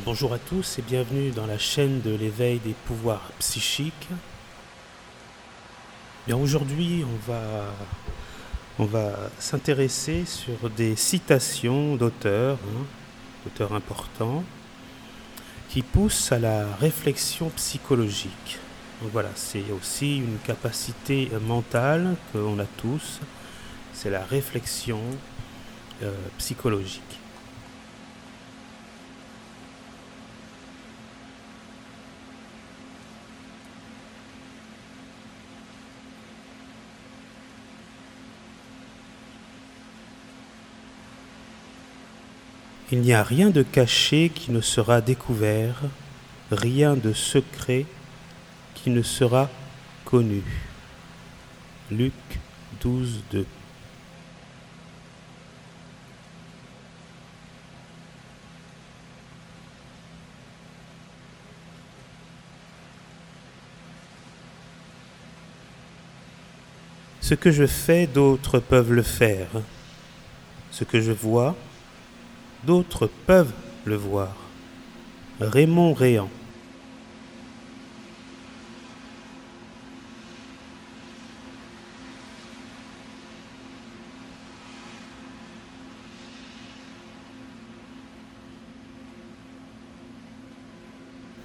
Bonjour à tous et bienvenue dans la chaîne de l'éveil des pouvoirs psychiques. Bien aujourd'hui on va, on va s'intéresser sur des citations d'auteurs, hein, d'auteurs importants, qui poussent à la réflexion psychologique. Donc voilà, c'est aussi une capacité mentale qu'on a tous, c'est la réflexion euh, psychologique. Il n'y a rien de caché qui ne sera découvert, rien de secret qui ne sera connu. Luc 12, 2. Ce que je fais, d'autres peuvent le faire. Ce que je vois, d'autres peuvent le voir. Raymond Réan.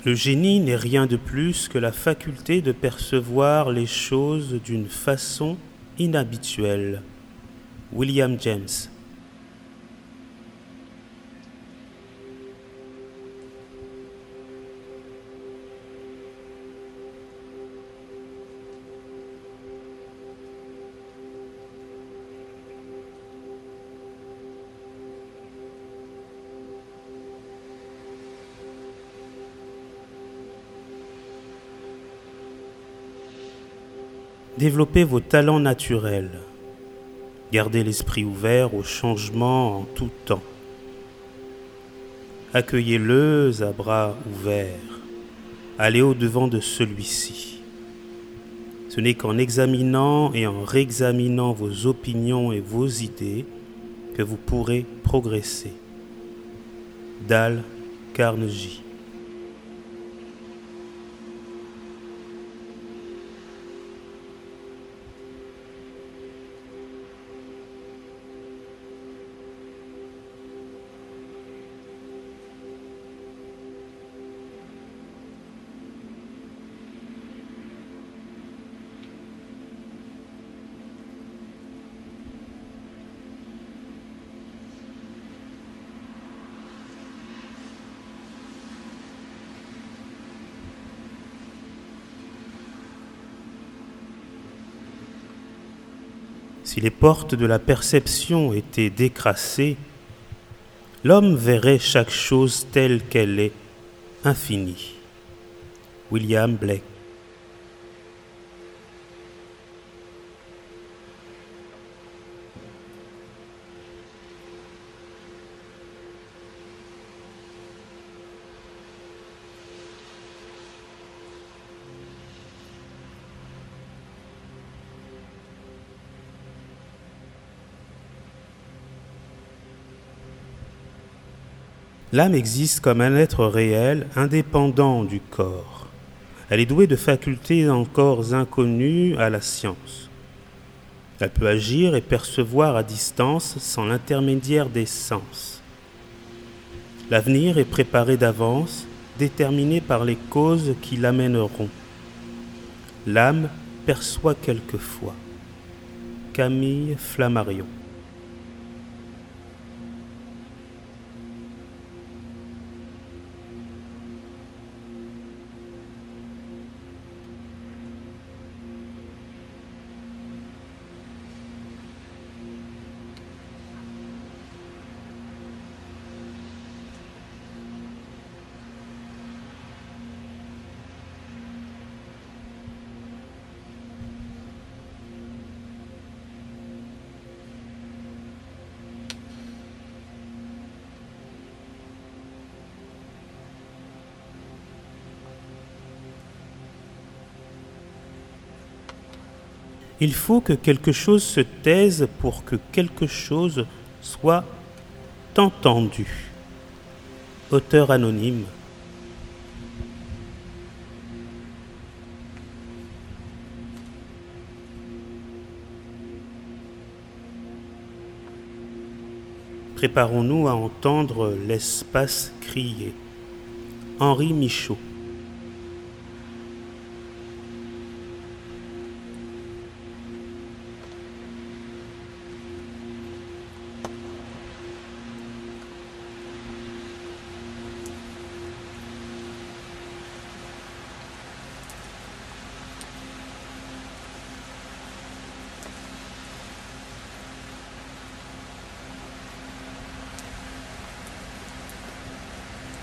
Le génie n'est rien de plus que la faculté de percevoir les choses d'une façon inhabituelle. William James. Développez vos talents naturels. Gardez l'esprit ouvert au changement en tout temps. Accueillez-le à bras ouverts. Allez au-devant de celui-ci. Ce n'est qu'en examinant et en réexaminant vos opinions et vos idées que vous pourrez progresser. Dal Carnegie Si les portes de la perception étaient décrassées, l'homme verrait chaque chose telle qu'elle est, infinie. William Blake L'âme existe comme un être réel, indépendant du corps. Elle est douée de facultés encore inconnues à la science. Elle peut agir et percevoir à distance sans l'intermédiaire des sens. L'avenir est préparé d'avance, déterminé par les causes qui l'amèneront. L'âme perçoit quelquefois. Camille Flammarion Il faut que quelque chose se taise pour que quelque chose soit entendu. auteur anonyme. Préparons-nous à entendre l'espace crier. Henri Michaud.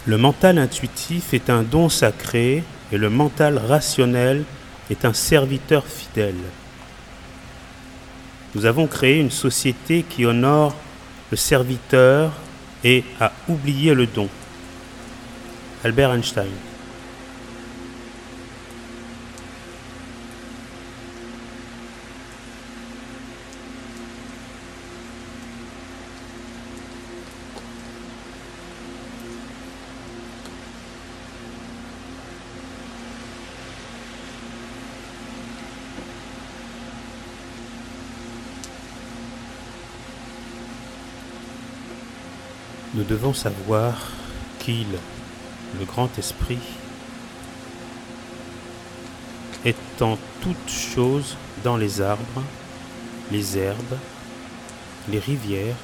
Le mental intuitif est un don sacré et le mental rationnel est un serviteur fidèle. Nous avons créé une société qui honore le serviteur et a oublié le don. Albert Einstein. Nous devons savoir qu'il, le grand esprit, est en toutes choses dans les arbres, les herbes, les rivières,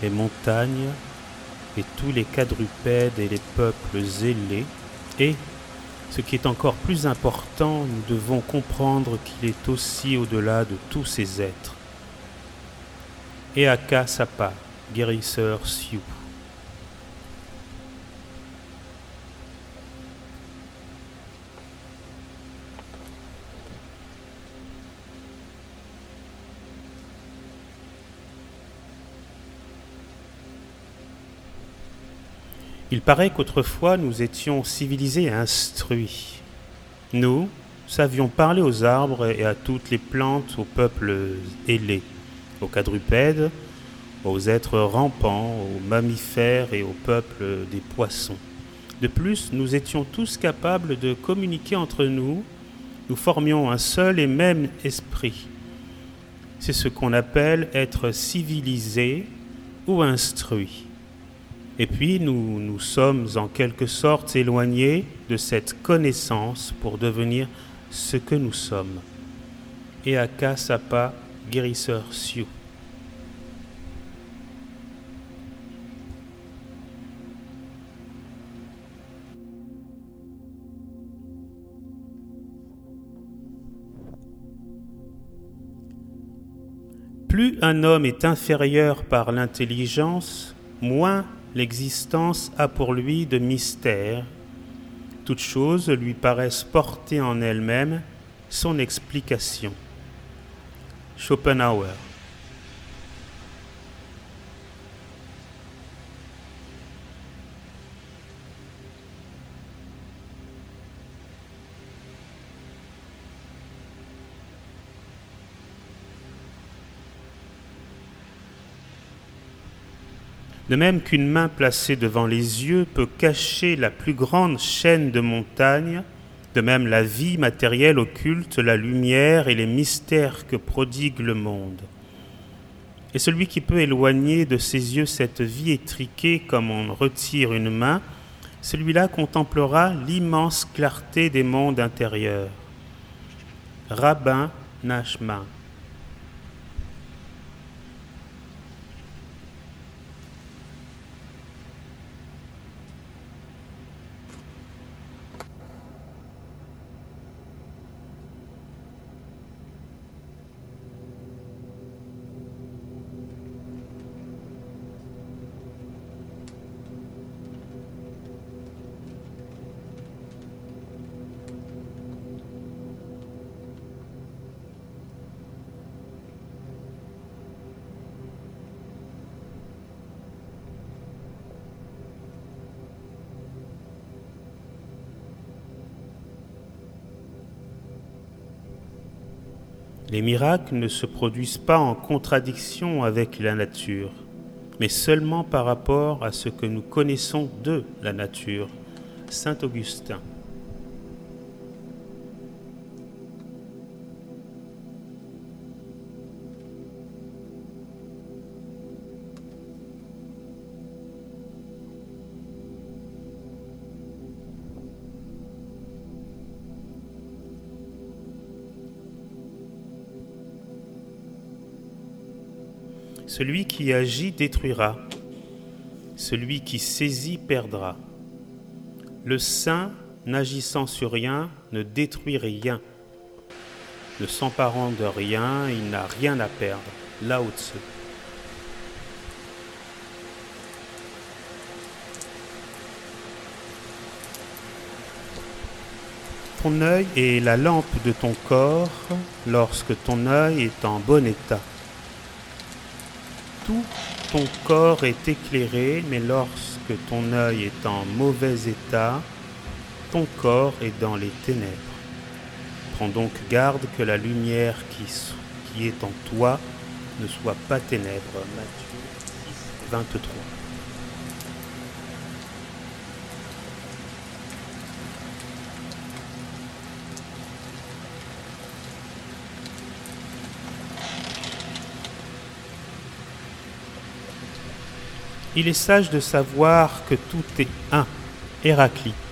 les montagnes et tous les quadrupèdes et les peuples zélés. Et, ce qui est encore plus important, nous devons comprendre qu'il est aussi au-delà de tous ces êtres. Eaka Sapa, guérisseur Sioux. Il paraît qu'autrefois nous étions civilisés et instruits. Nous savions parler aux arbres et à toutes les plantes, aux peuples ailés, aux quadrupèdes, aux êtres rampants, aux mammifères et aux peuples des poissons. De plus, nous étions tous capables de communiquer entre nous, nous formions un seul et même esprit. C'est ce qu'on appelle être civilisé ou instruit. Et puis nous nous sommes en quelque sorte éloignés de cette connaissance pour devenir ce que nous sommes. Eaka Sapa, guérisseur Sioux. Plus un homme est inférieur par l'intelligence, moins l'existence a pour lui de mystère. Toutes choses lui paraissent porter en elles-mêmes son explication. Schopenhauer. De même qu'une main placée devant les yeux peut cacher la plus grande chaîne de montagnes, de même la vie matérielle occulte la lumière et les mystères que prodigue le monde. Et celui qui peut éloigner de ses yeux cette vie étriquée comme on retire une main, celui-là contemplera l'immense clarté des mondes intérieurs. Rabbin Nachman. Miracles ne se produisent pas en contradiction avec la nature. mais seulement par rapport à ce que nous connaissons de la nature. Saint Augustin. Celui qui agit détruira. Celui qui saisit perdra. Le saint, n'agissant sur rien, ne détruit rien. Ne s'emparant de rien, il n'a rien à perdre. Lao Tzu. Ton œil est la lampe de ton corps lorsque ton œil est en bon état tout ton corps est éclairé, mais lorsque ton œil est en mauvais état, ton corps est dans les ténèbres. Prends donc garde que la lumière qui, est en toi ne soit pas ténèbres. Matthieu 23. Il est sage de savoir que tout est un, Héraclite.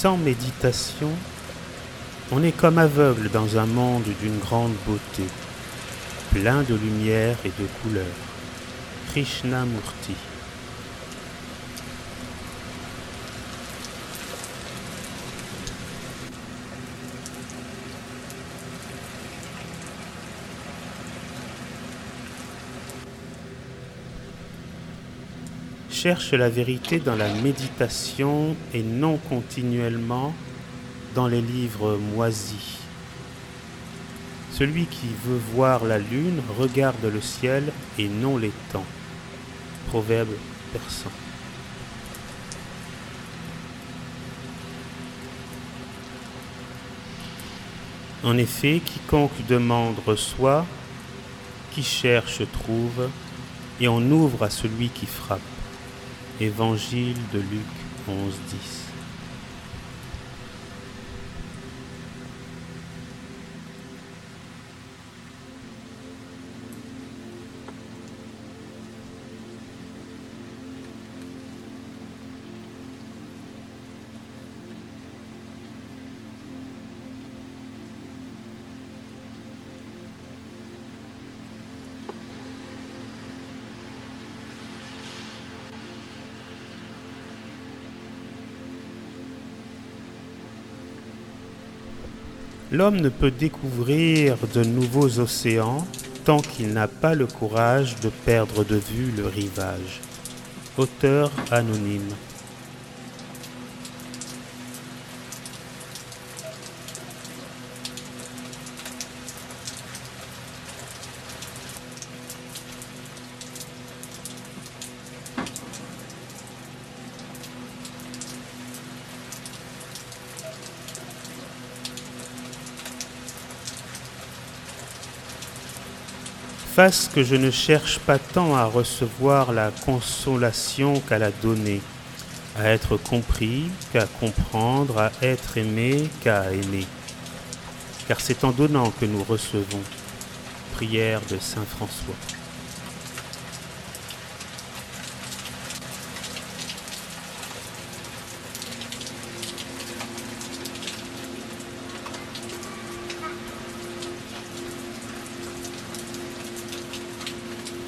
Sans méditation, on est comme aveugle dans un monde d'une grande beauté, plein de lumière et de couleurs. Krishnamurti. Cherche la vérité dans la méditation et non continuellement dans les livres moisis. Celui qui veut voir la lune regarde le ciel et non les temps. Proverbe persan. En effet, quiconque demande reçoit, qui cherche trouve, et on ouvre à celui qui frappe. Évangile de Luc 11, 10. L'homme ne peut découvrir de nouveaux océans tant qu'il n'a pas le courage de perdre de vue le rivage. Auteur anonyme. Fasse que je ne cherche pas tant à recevoir la consolation qu'à la donner, à être compris qu'à comprendre, à être aimé qu'à aimer. Car c'est en donnant que nous recevons. Prière de Saint François.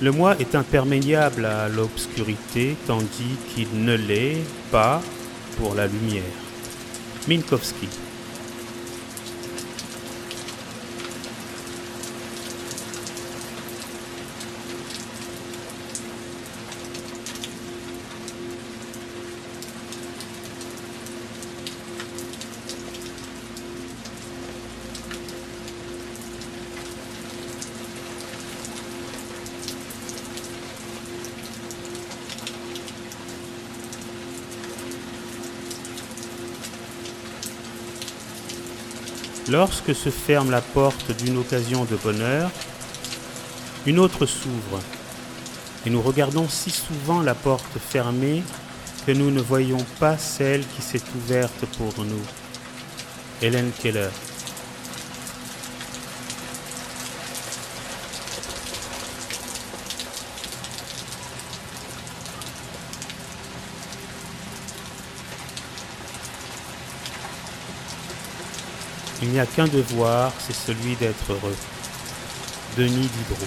Le moi est imperméable à l'obscurité tandis qu'il ne l'est pas pour la lumière. Minkowski. Lorsque se ferme la porte d'une occasion de bonheur, une autre s'ouvre, et nous regardons si souvent la porte fermée que nous ne voyons pas celle qui s'est ouverte pour nous. Hélène Keller. N'y a qu'un devoir, c'est celui d'être heureux. Denis Diderot.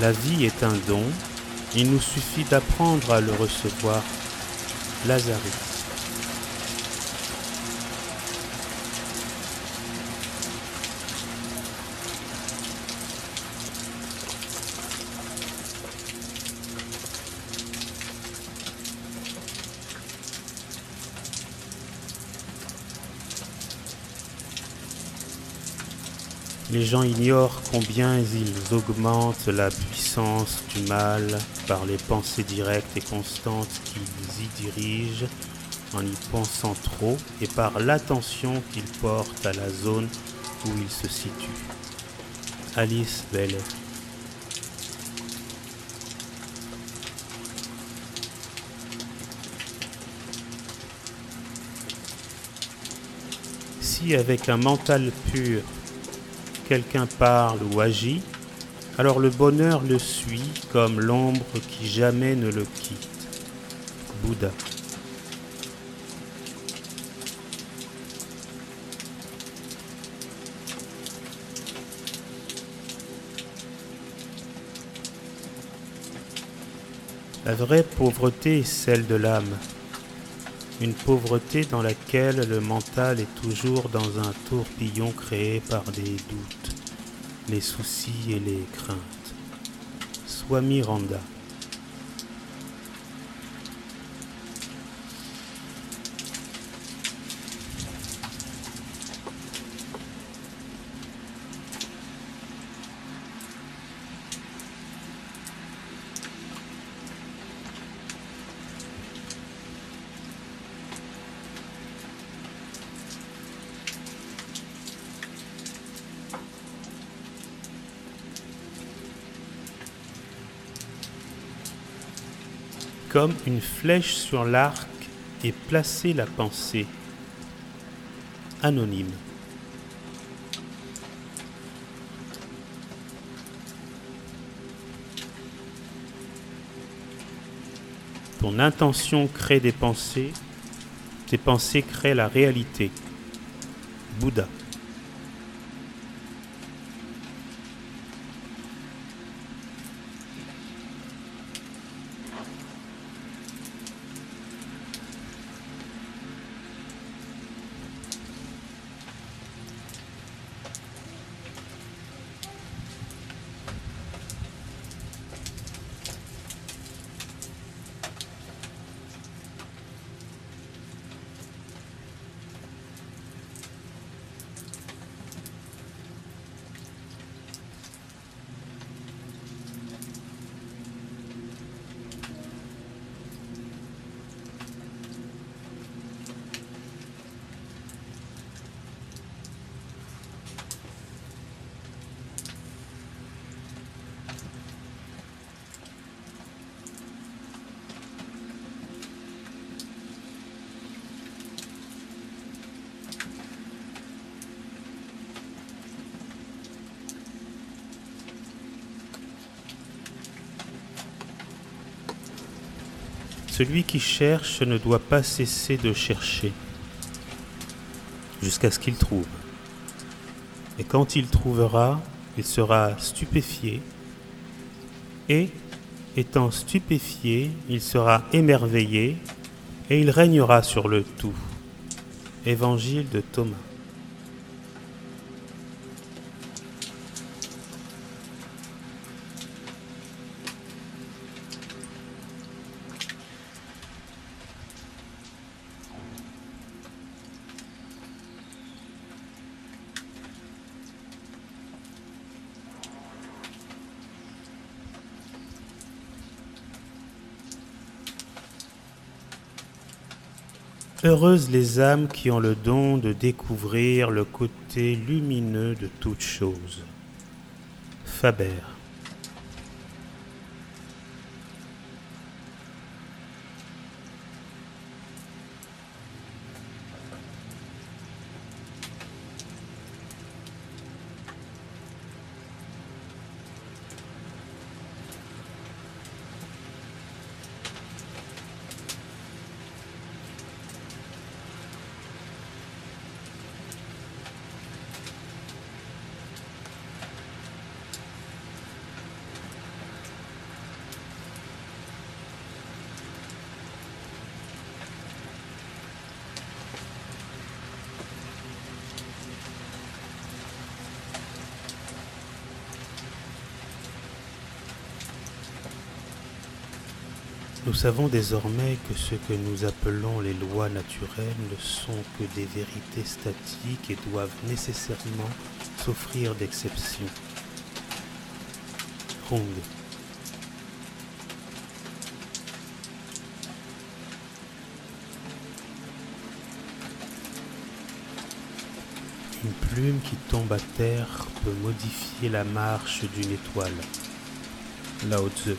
La vie est un don, il nous suffit d'apprendre à le recevoir. Lazarus. Les gens ignorent combien ils augmentent la puissance du mal par les pensées directes et constantes qu'ils y dirigent en y pensant trop et par l'attention qu'ils portent à la zone où ils se situent. Alice Belle. Si avec un mental pur quelqu'un parle ou agit, alors le bonheur le suit comme l'ombre qui jamais ne le quitte. Bouddha. La vraie pauvreté est celle de l'âme, une pauvreté dans laquelle le mental est toujours dans un tourbillon créé par des doutes les soucis et les craintes. Soit Miranda. Comme une flèche sur l'arc et placer la pensée. Anonyme. Ton intention crée des pensées, tes pensées créent la réalité. Bouddha. Celui qui cherche ne doit pas cesser de chercher jusqu'à ce qu'il trouve. Et quand il trouvera, il sera stupéfié. Et, étant stupéfié, il sera émerveillé et il régnera sur le tout. Évangile de Thomas. Heureuses les âmes qui ont le don de découvrir le côté lumineux de toute chose. Faber. Nous savons désormais que ce que nous appelons les lois naturelles ne sont que des vérités statiques et doivent nécessairement s'offrir d'exceptions. Une plume qui tombe à terre peut modifier la marche d'une étoile. Lao Tzu.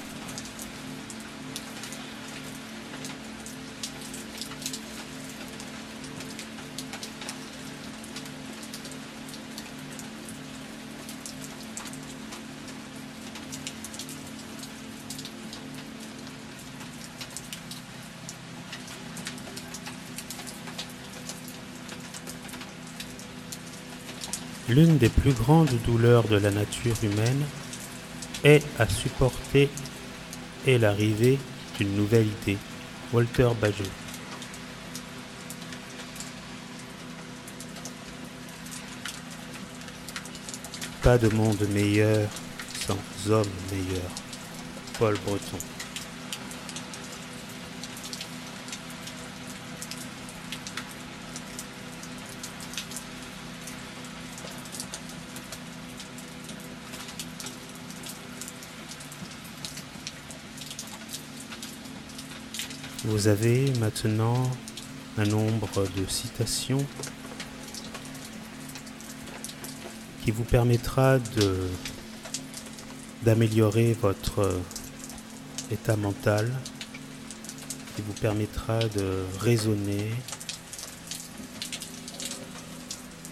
L'une des plus grandes douleurs de la nature humaine est à supporter est l'arrivée d'une nouvelle idée. Walter Bajot. Pas de monde meilleur sans hommes meilleurs. Paul Breton. Vous avez maintenant un nombre de citations qui vous permettra de d'améliorer votre état mental, qui vous permettra de raisonner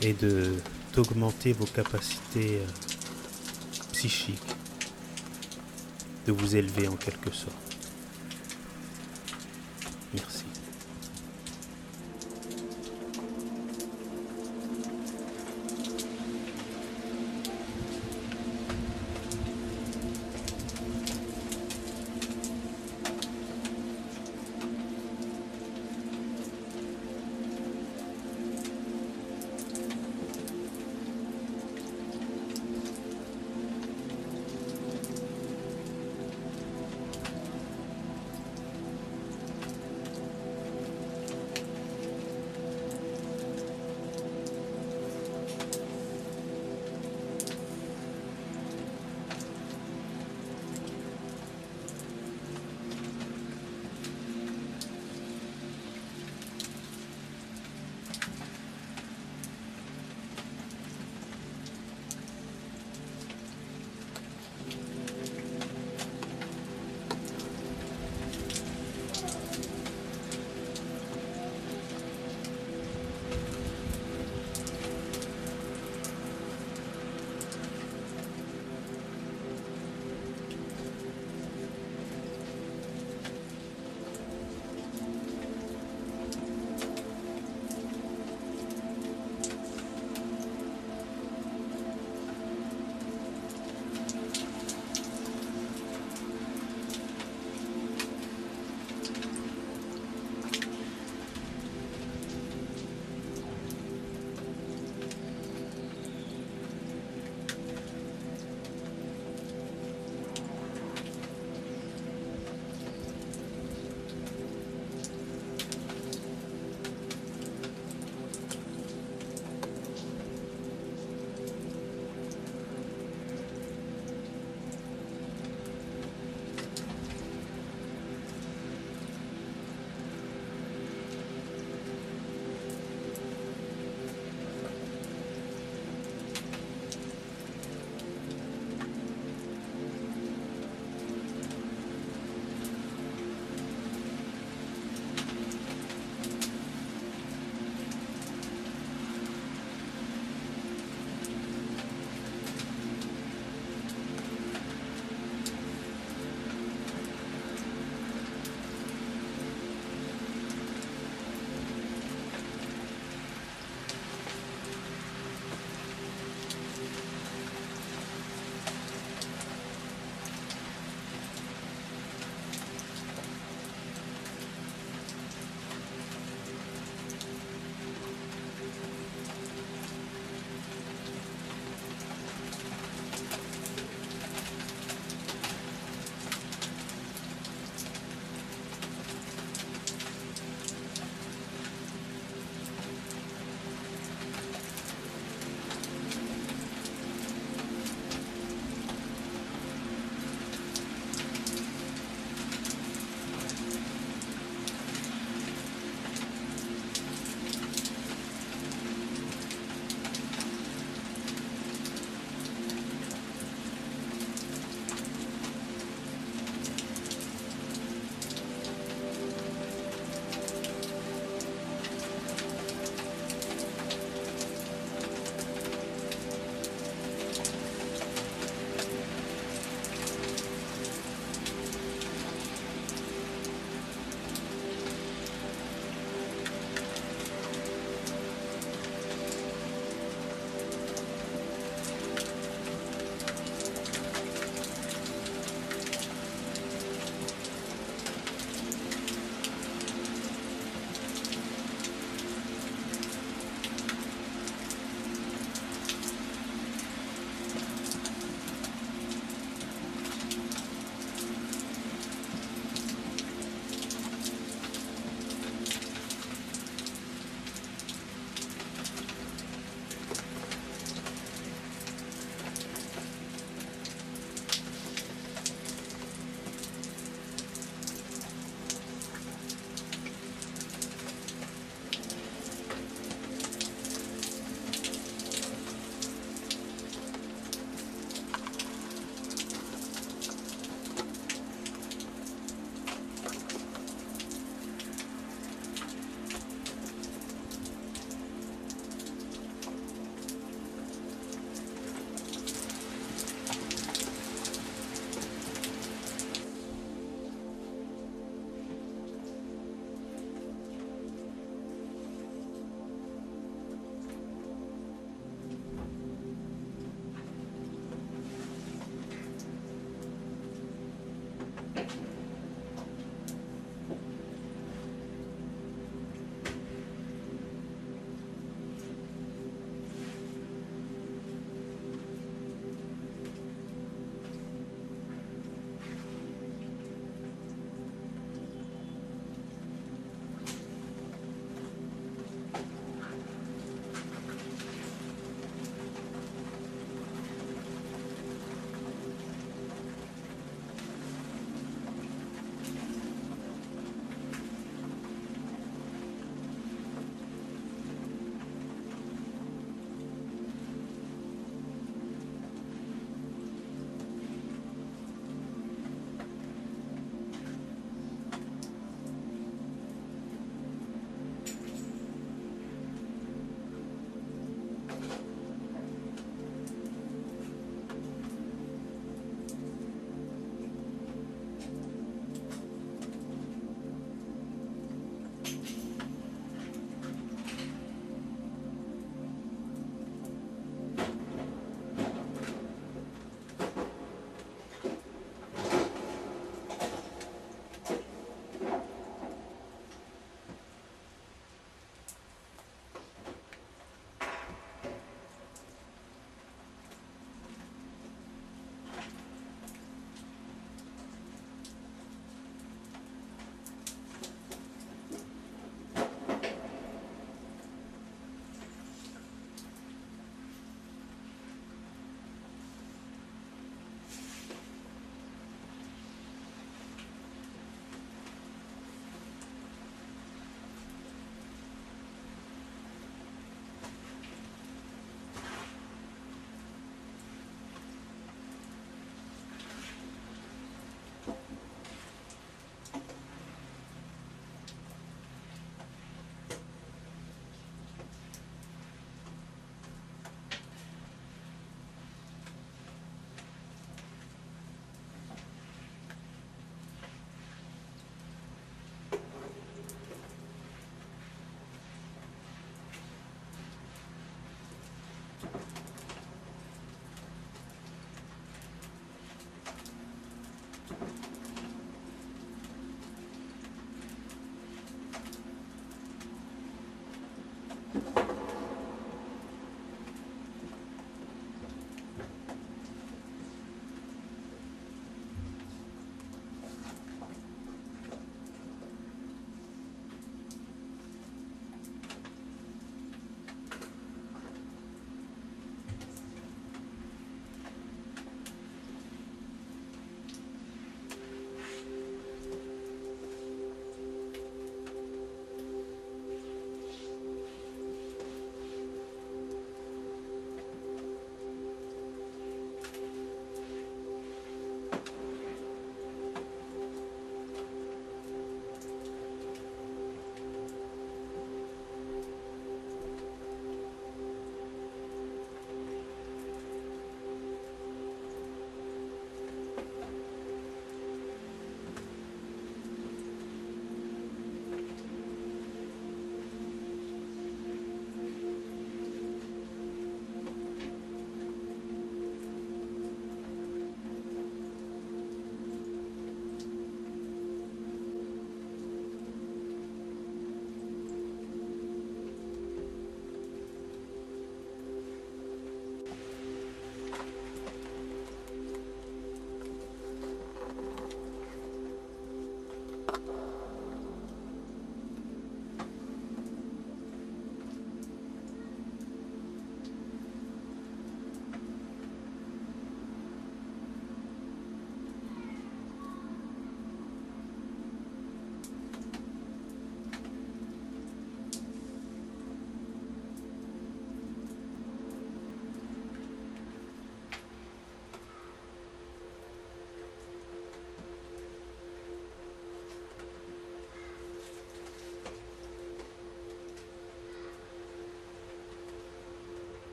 et de d'augmenter vos capacités euh, psychiques, de vous élever en quelque sorte.